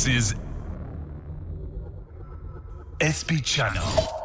This is SP Channel.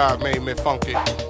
God made me funky.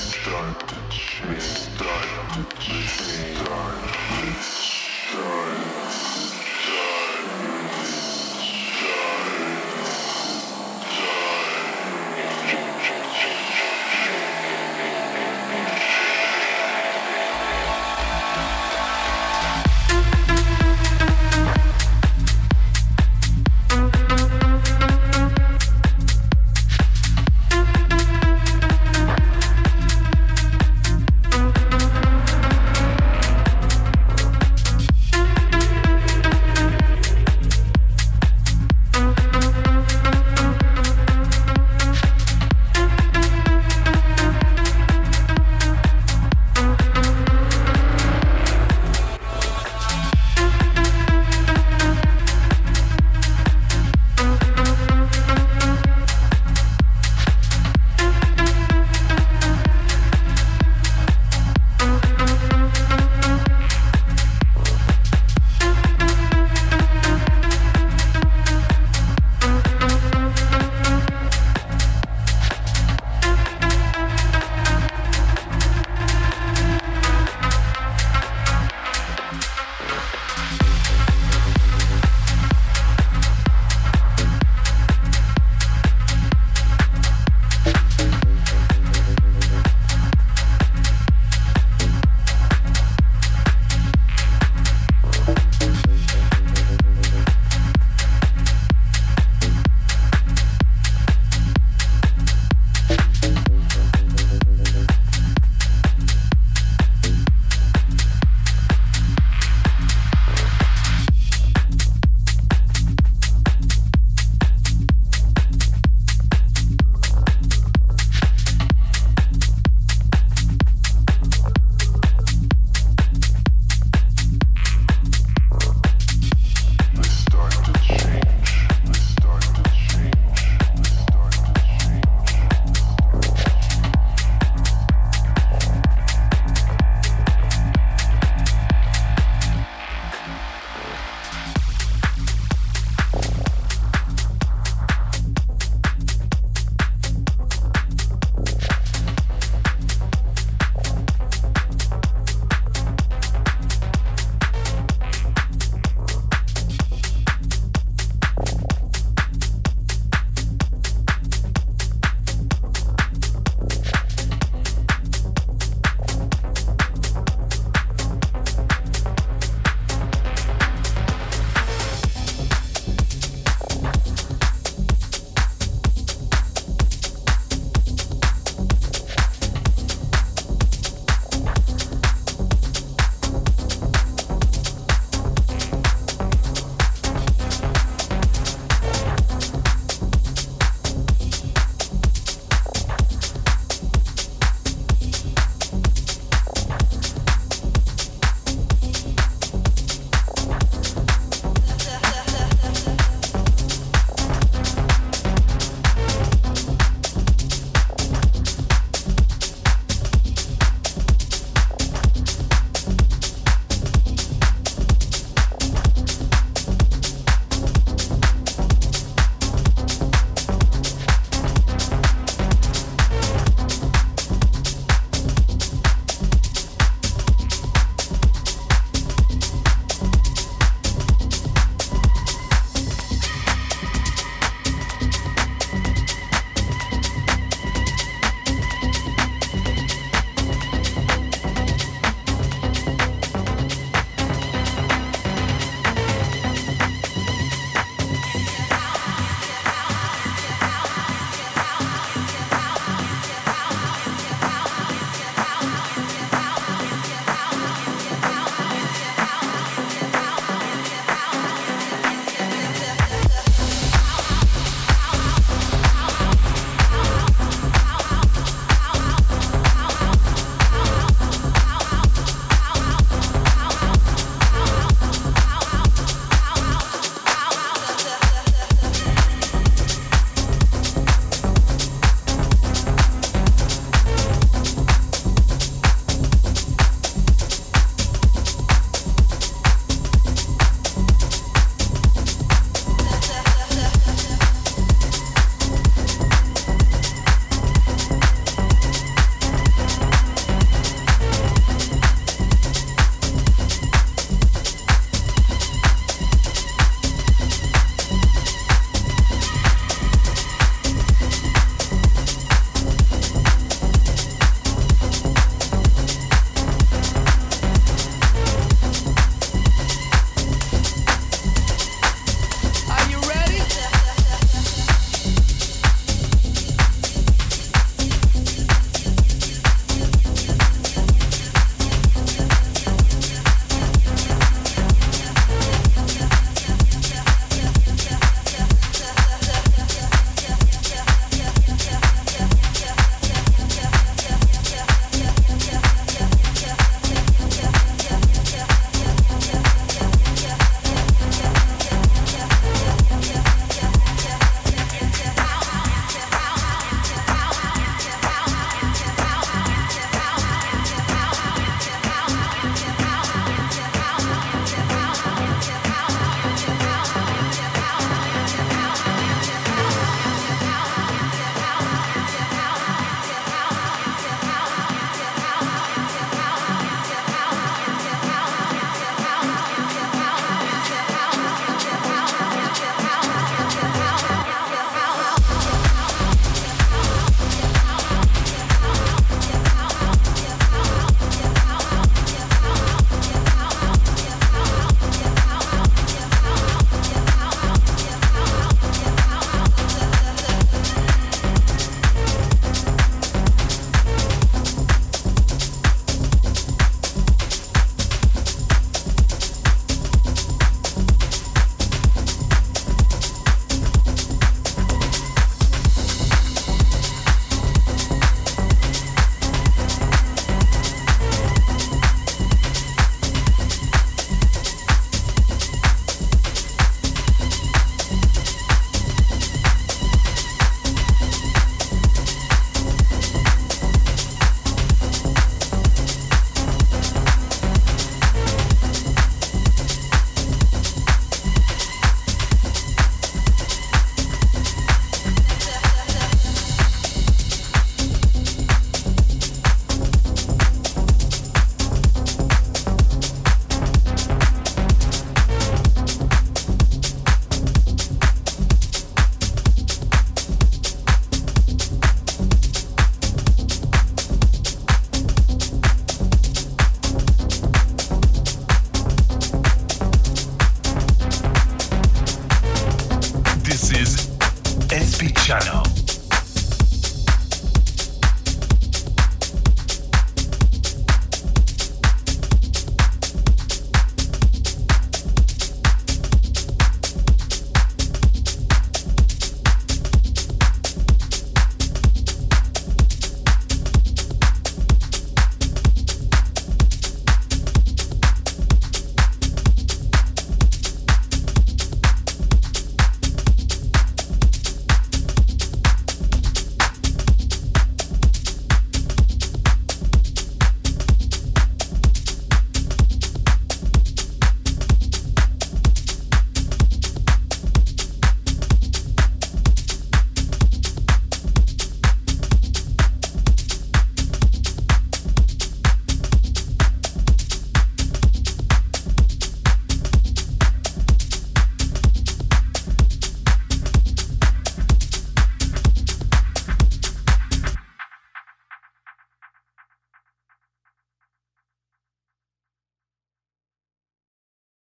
Change, start to change, start